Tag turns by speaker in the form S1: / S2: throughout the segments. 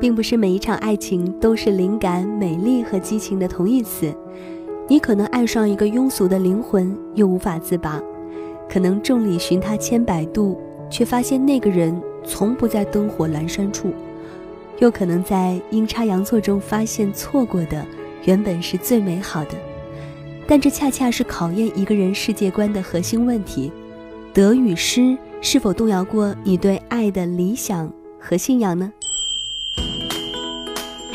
S1: 并不是每一场爱情都是灵感、美丽和激情的同义词。你可能爱上一个庸俗的灵魂，又无法自拔；可能众里寻他千百度，却发现那个人从不在灯火阑珊处；又可能在阴差阳错中发现错过的原本是最美好的。但这恰恰是考验一个人世界观的核心问题：得与失是否动摇过你对爱的理想和信仰呢？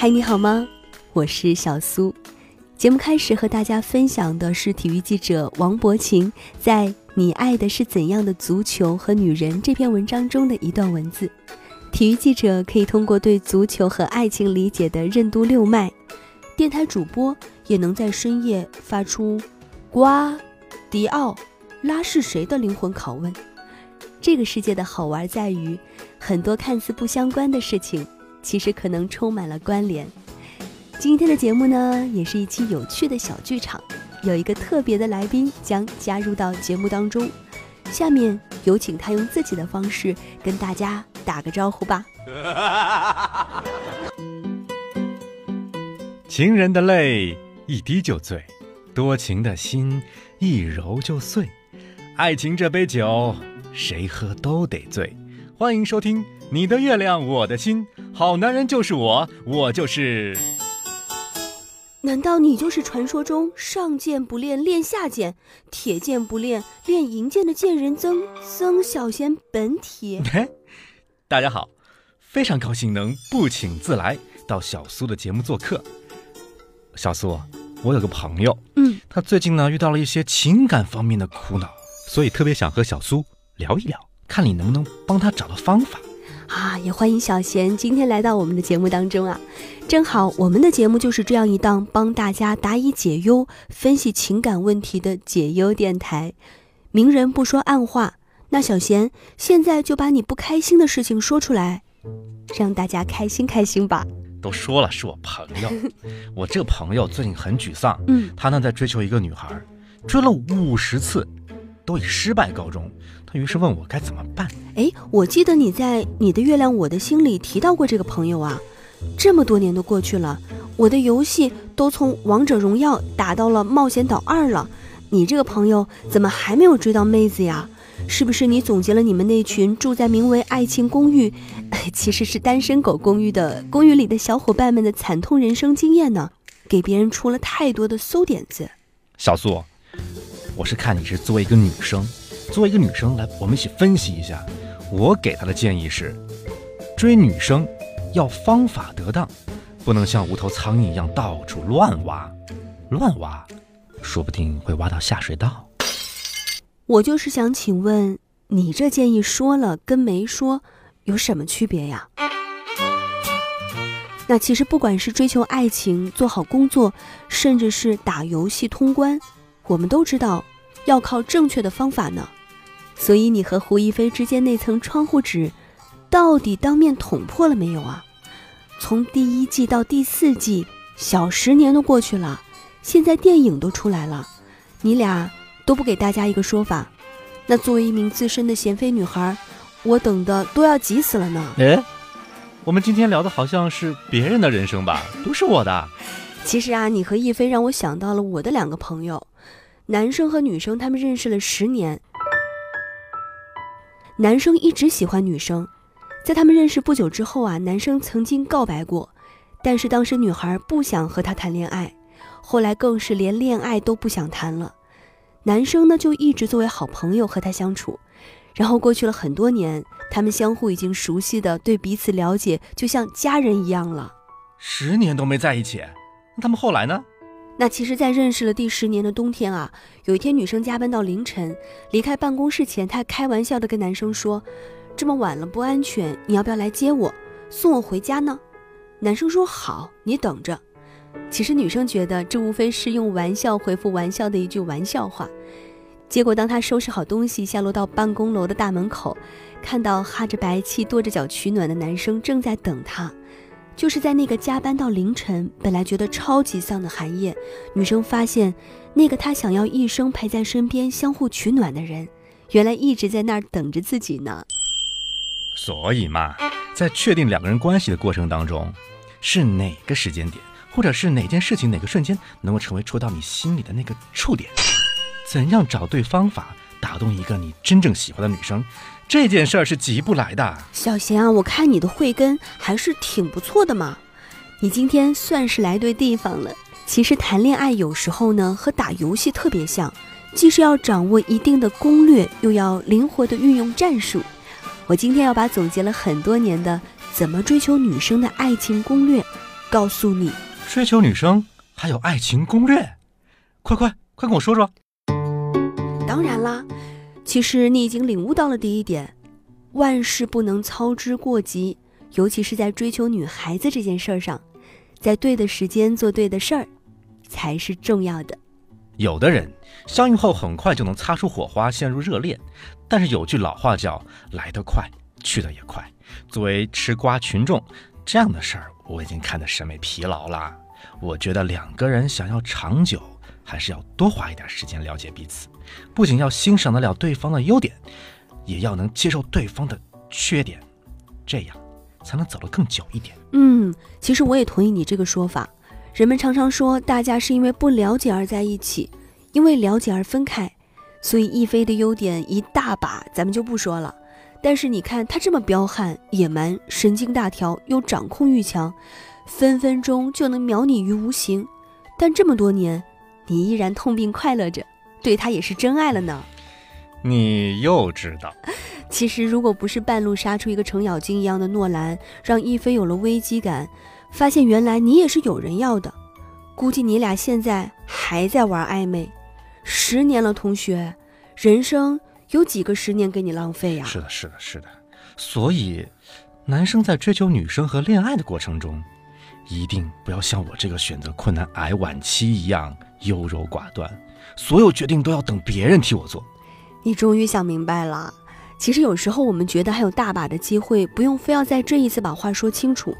S1: 嗨，你好吗？我是小苏。节目开始和大家分享的是体育记者王博琴在《你爱的是怎样的足球和女人》这篇文章中的一段文字。体育记者可以通过对足球和爱情理解的任督六脉，电台主播也能在深夜发出“瓜迪奥拉是谁”的灵魂拷问。这个世界的好玩在于，很多看似不相关的事情。其实可能充满了关联。今天的节目呢，也是一期有趣的小剧场，有一个特别的来宾将加入到节目当中。下面有请他用自己的方式跟大家打个招呼吧。
S2: 情人的泪一滴就醉，多情的心一揉就碎。爱情这杯酒，谁喝都得醉。欢迎收听《你的月亮我的心》。好男人就是我，我就是。
S1: 难道你就是传说中上剑不练练下剑，铁剑不练练银剑的剑人曾曾小贤本体？
S2: 大家好，非常高兴能不请自来到小苏的节目做客。小苏，我有个朋友，
S1: 嗯，
S2: 他最近呢遇到了一些情感方面的苦恼，所以特别想和小苏聊一聊，看你能不能帮他找到方法。
S1: 啊，也欢迎小贤今天来到我们的节目当中啊！正好我们的节目就是这样一档帮大家答疑解忧、分析情感问题的解忧电台。明人不说暗话，那小贤现在就把你不开心的事情说出来，让大家开心开心吧。
S2: 都说了是我朋友，我这个朋友最近很沮丧。
S1: 嗯，
S2: 他呢在追求一个女孩，追了五十次，都以失败告终。他于是问我该怎么办？
S1: 哎，我记得你在《你的月亮我的心》里提到过这个朋友啊。这么多年都过去了，我的游戏都从王者荣耀打到了冒险岛二了，你这个朋友怎么还没有追到妹子呀？是不是你总结了你们那群住在名为“爱情公寓”，其实是单身狗公寓的公寓里的小伙伴们的惨痛人生经验呢？给别人出了太多的馊点子。
S2: 小苏，我是看你是作为一个女生。作为一个女生来，我们一起分析一下。我给她的建议是：追女生要方法得当，不能像无头苍蝇一样到处乱挖。乱挖，说不定会挖到下水道。
S1: 我就是想请问，你这建议说了跟没说有什么区别呀？那其实不管是追求爱情、做好工作，甚至是打游戏通关，我们都知道要靠正确的方法呢。所以你和胡一菲之间那层窗户纸，到底当面捅破了没有啊？从第一季到第四季，小十年都过去了，现在电影都出来了，你俩都不给大家一个说法，那作为一名资深的贤妃女孩，我等的都要急死了呢。
S2: 哎，我们今天聊的好像是别人的人生吧？不是我的。
S1: 其实啊，你和一菲让我想到了我的两个朋友，男生和女生，他们认识了十年。男生一直喜欢女生，在他们认识不久之后啊，男生曾经告白过，但是当时女孩不想和他谈恋爱，后来更是连恋爱都不想谈了。男生呢就一直作为好朋友和他相处，然后过去了很多年，他们相互已经熟悉的对彼此了解，就像家人一样了。
S2: 十年都没在一起，那他们后来呢？
S1: 那其实，在认识了第十年的冬天啊，有一天女生加班到凌晨，离开办公室前，她开玩笑的跟男生说：“这么晚了不安全，你要不要来接我，送我回家呢？”男生说：“好，你等着。”其实女生觉得这无非是用玩笑回复玩笑的一句玩笑话。结果当她收拾好东西下落到办公楼的大门口，看到哈着白气、跺着脚取暖的男生正在等她。就是在那个加班到凌晨、本来觉得超级丧的寒夜，女生发现，那个她想要一生陪在身边、相互取暖的人，原来一直在那儿等着自己呢。
S2: 所以嘛，在确定两个人关系的过程当中，是哪个时间点，或者是哪件事情、哪个瞬间，能够成为戳到你心里的那个触点？怎样找对方法打动一个你真正喜欢的女生？这件事儿是急不来的。
S1: 小贤啊，我看你的慧根还是挺不错的嘛，你今天算是来对地方了。其实谈恋爱有时候呢，和打游戏特别像，既是要掌握一定的攻略，又要灵活的运用战术。我今天要把总结了很多年的怎么追求女生的爱情攻略告诉你。
S2: 追求女生还有爱情攻略？快快快跟我说说。
S1: 当然啦，其实你已经领悟到了第一点，万事不能操之过急，尤其是在追求女孩子这件事儿上，在对的时间做对的事儿，才是重要的。
S2: 有的人相遇后很快就能擦出火花，陷入热恋，但是有句老话叫“来得快，去得也快”。作为吃瓜群众，这样的事儿我已经看得审美疲劳了。我觉得两个人想要长久，还是要多花一点时间了解彼此，不仅要欣赏得了对方的优点，也要能接受对方的缺点，这样才能走得更久一点。
S1: 嗯，其实我也同意你这个说法。人们常常说，大家是因为不了解而在一起，因为了解而分开。所以，亦菲的优点一大把，咱们就不说了。但是，你看他这么彪悍、野蛮、神经大条，又掌控欲强，分分钟就能秒你于无形。但这么多年，你依然痛并快乐着，对他也是真爱了呢。
S2: 你又知道？
S1: 其实，如果不是半路杀出一个程咬金一样的诺兰，让一菲有了危机感。发现原来你也是有人要的，估计你俩现在还在玩暧昧。十年了，同学，人生有几个十年给你浪费呀？
S2: 是的，是的，是的。所以，男生在追求女生和恋爱的过程中，一定不要像我这个选择困难癌晚期一样优柔寡断，所有决定都要等别人替我做。
S1: 你终于想明白了。其实有时候我们觉得还有大把的机会，不用非要在这一次把话说清楚。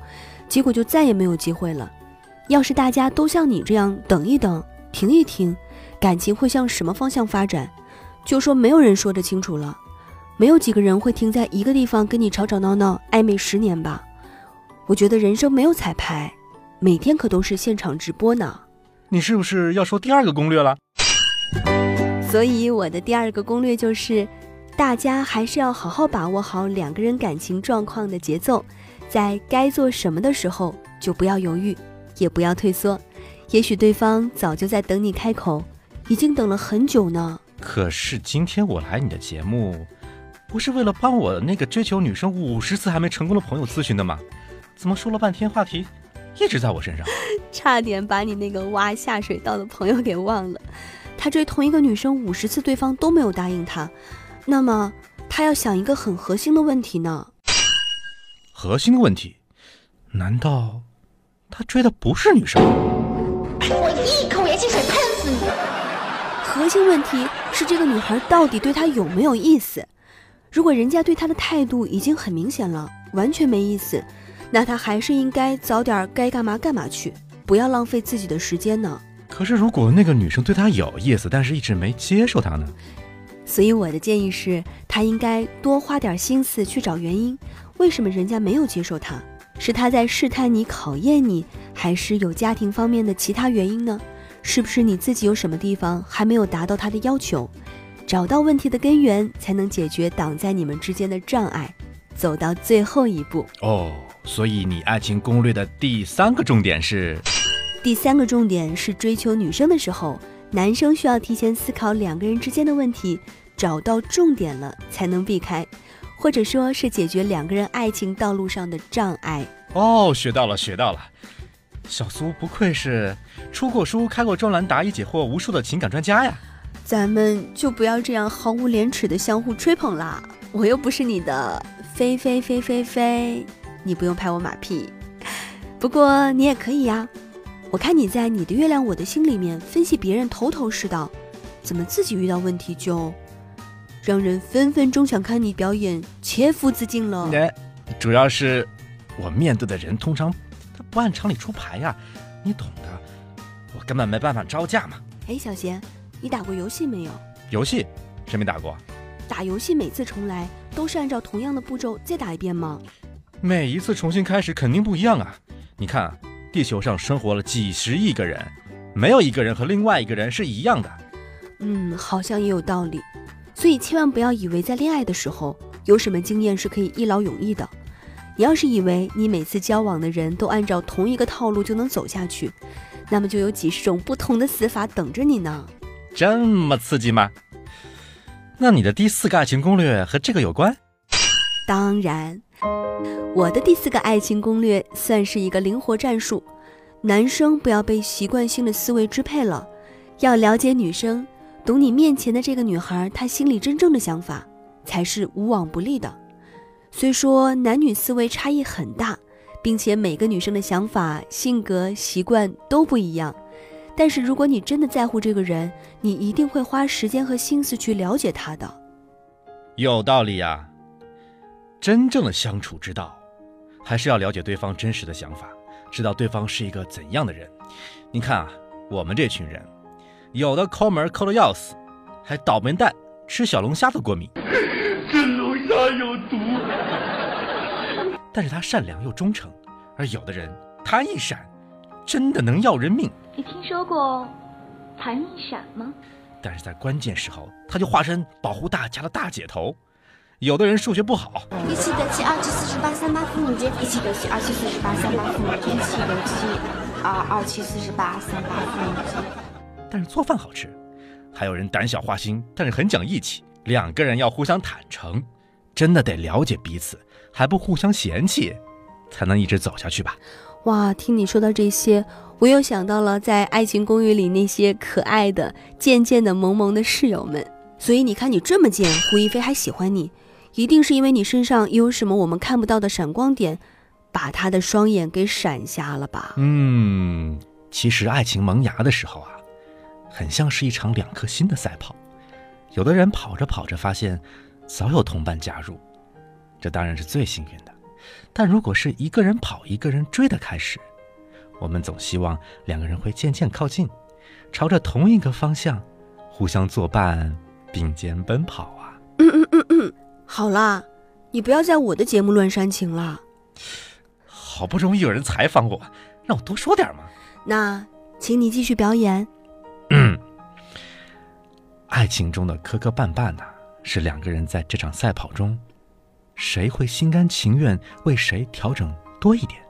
S1: 结果就再也没有机会了。要是大家都像你这样等一等、停一停，感情会向什么方向发展？就说没有人说得清楚了。没有几个人会停在一个地方跟你吵吵闹闹、暧昧十年吧？我觉得人生没有彩排，每天可都是现场直播呢。
S2: 你是不是要说第二个攻略了？
S1: 所以我的第二个攻略就是，大家还是要好好把握好两个人感情状况的节奏。在该做什么的时候，就不要犹豫，也不要退缩。也许对方早就在等你开口，已经等了很久呢。
S2: 可是今天我来你的节目，不是为了帮我那个追求女生五十次还没成功的朋友咨询的吗？怎么说了半天话题一直在我身上？
S1: 差点把你那个挖下水道的朋友给忘了。他追同一个女生五十次，对方都没有答应他，那么他要想一个很核心的问题呢。
S2: 核心的问题，难道他追的不是女生？
S3: 我一口盐汽水喷死你！
S1: 核心问题是这个女孩到底对他有没有意思？如果人家对他的态度已经很明显了，完全没意思，那他还是应该早点该干嘛干嘛去，不要浪费自己的时间呢。
S2: 可是如果那个女生对他有意思，但是一直没接受他呢？
S1: 所以我的建议是，他应该多花点心思去找原因。为什么人家没有接受他？是他在试探你、考验你，还是有家庭方面的其他原因呢？是不是你自己有什么地方还没有达到他的要求？找到问题的根源，才能解决挡在你们之间的障碍，走到最后一步。
S2: 哦，所以你爱情攻略的第三个重点是？
S1: 第三个重点是追求女生的时候，男生需要提前思考两个人之间的问题，找到重点了才能避开。或者说是解决两个人爱情道路上的障碍
S2: 哦，学到了，学到了。小苏不愧是出过书、开过专栏、答疑解惑无数的情感专家呀。
S1: 咱们就不要这样毫无廉耻的相互吹捧啦。我又不是你的飞飞飞飞飞，你不用拍我马屁。不过你也可以呀。我看你在你的月亮我的心里面分析别人头头是道，怎么自己遇到问题就？让人分分钟想看你表演，切腹自尽了。
S2: 哎，主要是我面对的人通常他不按常理出牌呀，你懂的，我根本没办法招架嘛。
S1: 哎，小贤，你打过游戏没有？
S2: 游戏谁没打过？
S1: 打游戏每次重来都是按照同样的步骤再打一遍吗？
S2: 每一次重新开始肯定不一样啊！你看啊，地球上生活了几十亿个人，没有一个人和另外一个人是一样的。
S1: 嗯，好像也有道理。所以千万不要以为在恋爱的时候有什么经验是可以一劳永逸的。你要是以为你每次交往的人都按照同一个套路就能走下去，那么就有几十种不同的死法等着你呢。
S2: 这么刺激吗？那你的第四个爱情攻略和这个有关？
S1: 当然，我的第四个爱情攻略算是一个灵活战术。男生不要被习惯性的思维支配了，要了解女生，懂你面前的这个女孩她心里真正的想法，才是无往不利的。虽说男女思维差异很大，并且每个女生的想法、性格、习惯都不一样，但是如果你真的在乎这个人，你一定会花时间和心思去了解他的。
S2: 有道理呀。真正的相处之道，还是要了解对方真实的想法，知道对方是一个怎样的人。你看啊，我们这群人，有的抠门抠的要死，还倒霉蛋吃小龙虾都过敏。
S4: 这龙虾有毒。
S2: 但是他善良又忠诚，而有的人他一闪，真的能要人命。
S3: 你听说过弹一闪吗？
S2: 但是在关键时候，他就化身保护大家的大姐头。有的人数学不好，
S5: 一七得七，二七四十八，三八妇女节，一七得七，二七四十八，三八妇女节，一七得七，二二七四十八，三八妇女节。
S2: 但是做饭好吃。还有人胆小花心，但是很讲义气。两个人要互相坦诚，真的得了解彼此，还不互相嫌弃，才能一直走下去吧。
S1: 哇，听你说到这些，我又想到了在《爱情公寓》里那些可爱的、贱贱的、萌萌的室友们。所以你看，你这么贱，胡一菲还喜欢你，一定是因为你身上有什么我们看不到的闪光点，把他的双眼给闪瞎了吧？
S2: 嗯，其实爱情萌芽的时候啊，很像是一场两颗心的赛跑。有的人跑着跑着发现，早有同伴加入，这当然是最幸运的。但如果是一个人跑一个人追的开始，我们总希望两个人会渐渐靠近，朝着同一个方向，互相作伴，并肩奔跑啊。
S1: 嗯嗯嗯嗯，好啦，你不要在我的节目乱煽情了。
S2: 好不容易有人采访我，让我多说点嘛。
S1: 那，请你继续表演。
S2: 嗯，爱情中的磕磕绊绊呐、是两个人在这场赛跑中，谁会心甘情愿为谁调整多一点，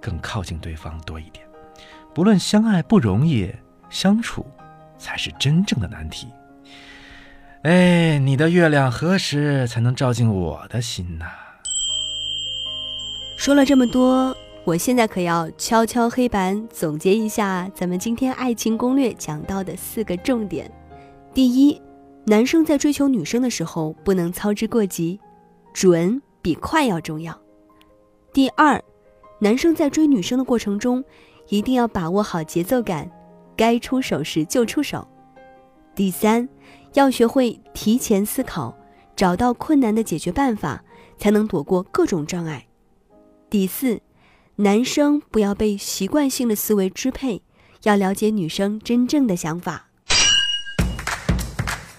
S2: 更靠近对方多一点。不论相爱不容易，相处才是真正的难题。哎，你的月亮何时才能照进我的心呐、
S1: 说了这么多，我现在可要敲敲黑板，总结一下咱们今天爱情攻略讲到的四个重点。第一，男生在追求女生的时候不能操之过急，准比快要重要。第二，男生在追女生的过程中，一定要把握好节奏感，该出手时就出手。第三，要学会提前思考，找到困难的解决办法，才能躲过各种障碍。第四，男生不要被习惯性的思维支配，要了解女生真正的想法。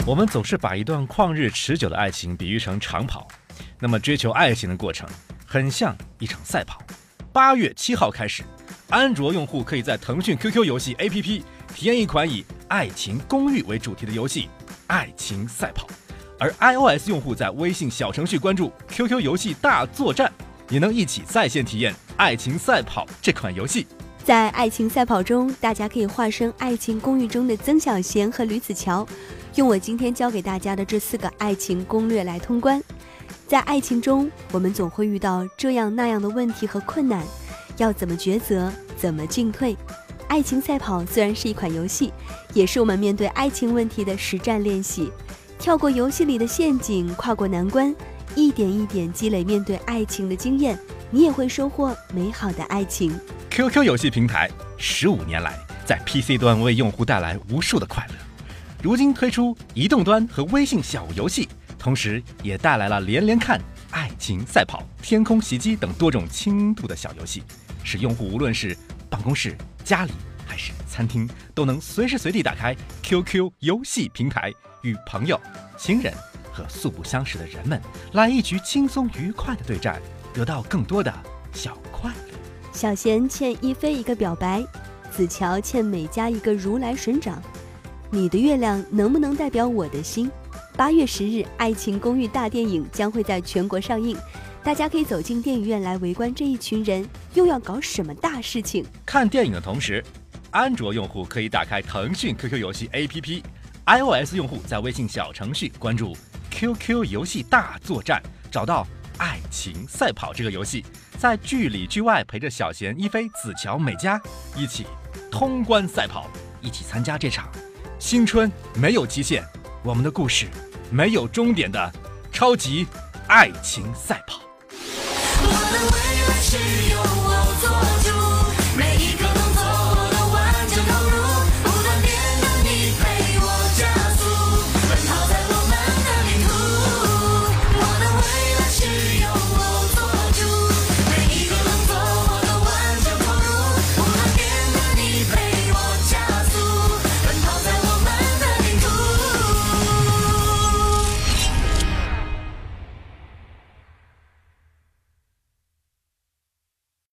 S2: 我们总是把一段旷日持久的爱情比喻成长跑，那么追求爱情的过程很像一场赛跑。八月七号开始，安卓用户可以在腾讯 QQ 游戏 APP 体验一款以爱情公寓为主题的游戏《爱情赛跑》，而 iOS 用户在微信小程序关注 QQ 游戏大作战，也能一起在线体验《爱情赛跑》这款游戏。
S1: 在爱情赛跑中，大家可以化身爱情公寓中的曾小贤和吕子乔，用我今天教给大家的这四个爱情攻略来通关。在爱情中，我们总会遇到这样那样的问题和困难，要怎么抉择，怎么进退？爱情赛跑虽然是一款游戏，也是我们面对爱情问题的实战练习。跳过游戏里的陷阱，跨过难关，一点一点积累面对爱情的经验，你也会收获美好的爱情。
S2: QQ 游戏平台十五年来在 PC 端为用户带来无数的快乐，如今推出移动端和微信小游戏，同时也带来了连连看、爱情赛跑、天空袭击等多种轻度的小游戏，使用户无论是办公室、家里还是餐厅，都能随时随地打开 QQ 游戏平台，与朋友、亲人和素不相识的人们来一局轻松愉快的对战。得到更多的小快乐。
S1: 小贤欠一菲一个表白，子乔欠美嘉一个如来神掌。你的月亮能不能代表我的心？八月十日，《爱情公寓》大电影将会在全国上映，大家可以走进电影院来围观这一群人又要搞什么大事情。
S2: 看电影的同时，安卓用户可以打开腾讯 QQ 游戏 APP，iOS 用户在微信小程序关注 QQ 游戏大作战，找到《爱情赛跑》这个游戏，在剧里剧外陪着小贤、一菲、子乔、美嘉一起通关赛跑，一起参加这场青春没有极限，我们的故事没有终点的超级爱情赛跑。
S6: 我的未来是有